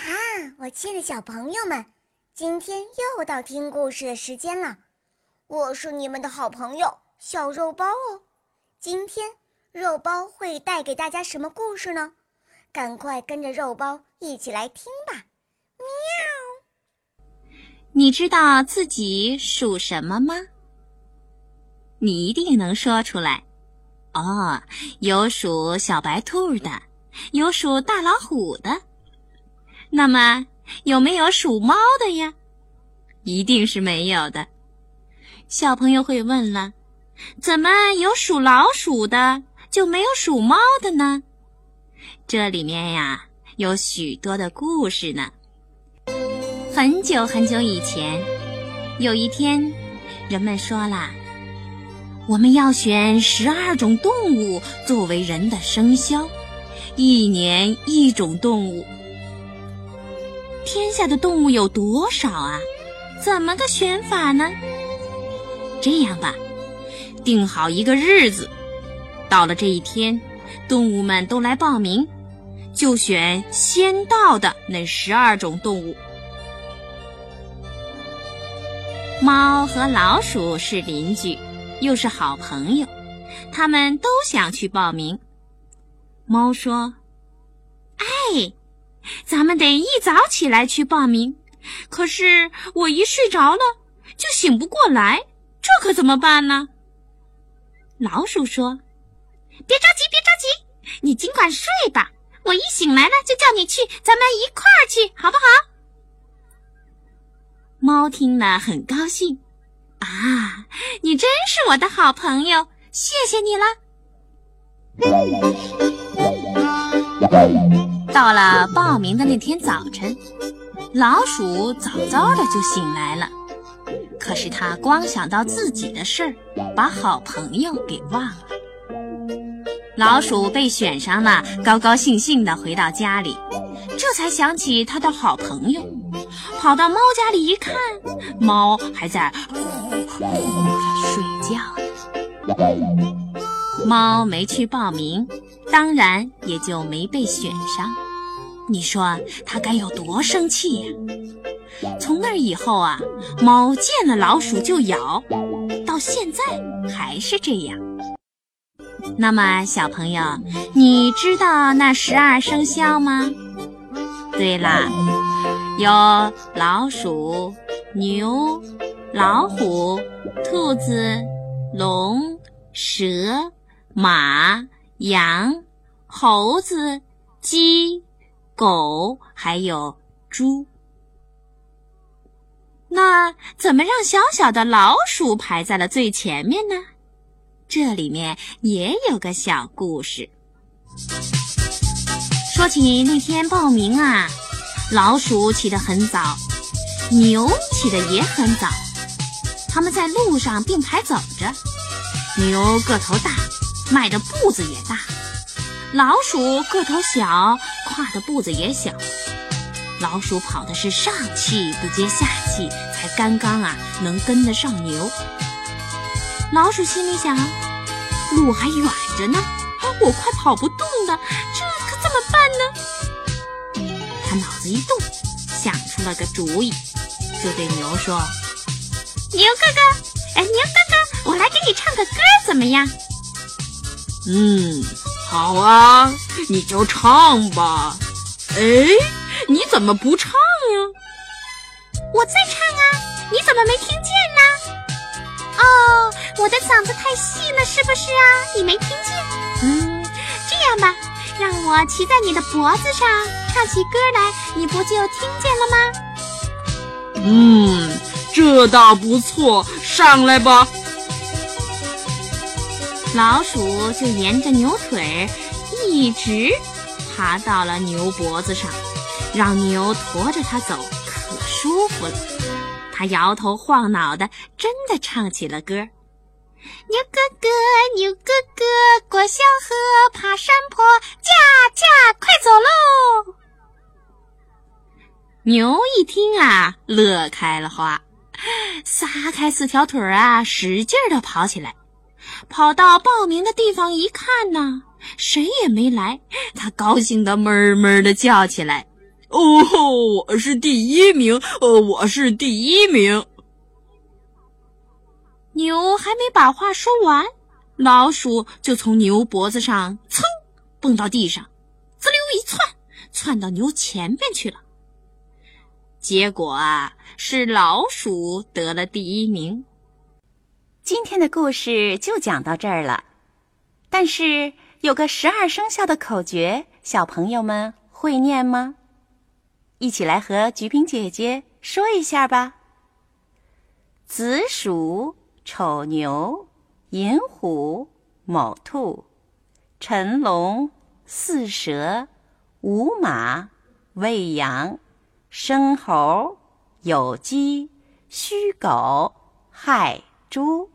哈，我亲爱的小朋友们，今天又到听故事的时间了。我是你们的好朋友小肉包哦。今天肉包会带给大家什么故事呢？赶快跟着肉包一起来听吧！喵。你知道自己属什么吗？你一定能说出来。哦，有属小白兔的，有属大老虎的。那么有没有属猫的呀？一定是没有的。小朋友会问了：怎么有属老鼠的，就没有属猫的呢？这里面呀有许多的故事呢。很久很久以前，有一天，人们说啦：我们要选十二种动物作为人的生肖，一年一种动物。天下的动物有多少啊？怎么个选法呢？这样吧，定好一个日子，到了这一天，动物们都来报名，就选先到的那十二种动物。猫和老鼠是邻居，又是好朋友，他们都想去报名。猫说：“哎。”咱们得一早起来去报名，可是我一睡着了就醒不过来，这可怎么办呢？老鼠说：“别着急，别着急，你尽管睡吧。我一醒来了就叫你去，咱们一块儿去，好不好？”猫听了很高兴，啊，你真是我的好朋友，谢谢你了。到了报名的那天早晨，老鼠早早的就醒来了。可是他光想到自己的事儿，把好朋友给忘了。老鼠被选上了，高高兴兴的回到家里，这才想起他的好朋友，跑到猫家里一看，猫还在睡觉呢。猫没去报名，当然也就没被选上。你说他该有多生气呀？从那以后啊，猫见了老鼠就咬，到现在还是这样。那么，小朋友，你知道那十二生肖吗？对啦，有老鼠、牛、老虎、兔子、龙、蛇。马、羊、猴子、鸡、狗，还有猪。那怎么让小小的老鼠排在了最前面呢？这里面也有个小故事。说起那天报名啊，老鼠起得很早，牛起得也很早，他们在路上并排走着，牛个头大。迈的步子也大，老鼠个头小，跨的步子也小。老鼠跑的是上气不接下气，才刚刚啊能跟得上牛。老鼠心里想：路还远着呢，我快跑不动了，这可怎么办呢？他脑子一动，想出了个主意，就对牛说：“牛哥哥，哎，牛哥哥，我来给你唱个歌，怎么样？”嗯，好啊，你就唱吧。哎，你怎么不唱呀？我在唱啊，你怎么没听见呢？哦，我的嗓子太细了，是不是啊？你没听见？嗯，这样吧，让我骑在你的脖子上，唱起歌来，你不就听见了吗？嗯，这倒不错，上来吧。老鼠就沿着牛腿一直爬到了牛脖子上，让牛驮着它走，可舒服了。它摇头晃脑的，真的唱起了歌：牛哥哥，牛哥哥，过小河，爬山坡，驾驾，快走喽！牛一听啊，乐开了花，撒开四条腿啊，使劲的跑起来。跑到报名的地方一看呢，谁也没来。他高兴的哞哞的叫起来：“哦，我是第一名，呃，我是第一名。牛还没把话说完，老鼠就从牛脖子上噌蹦到地上，滋溜一窜，窜到牛前边去了。结果啊，是老鼠得了第一名。今天的故事就讲到这儿了，但是有个十二生肖的口诀，小朋友们会念吗？一起来和菊萍姐姐说一下吧。子鼠、丑牛、寅虎、卯兔、辰龙、巳蛇、午马、未羊、申猴、酉鸡、戌狗、亥猪。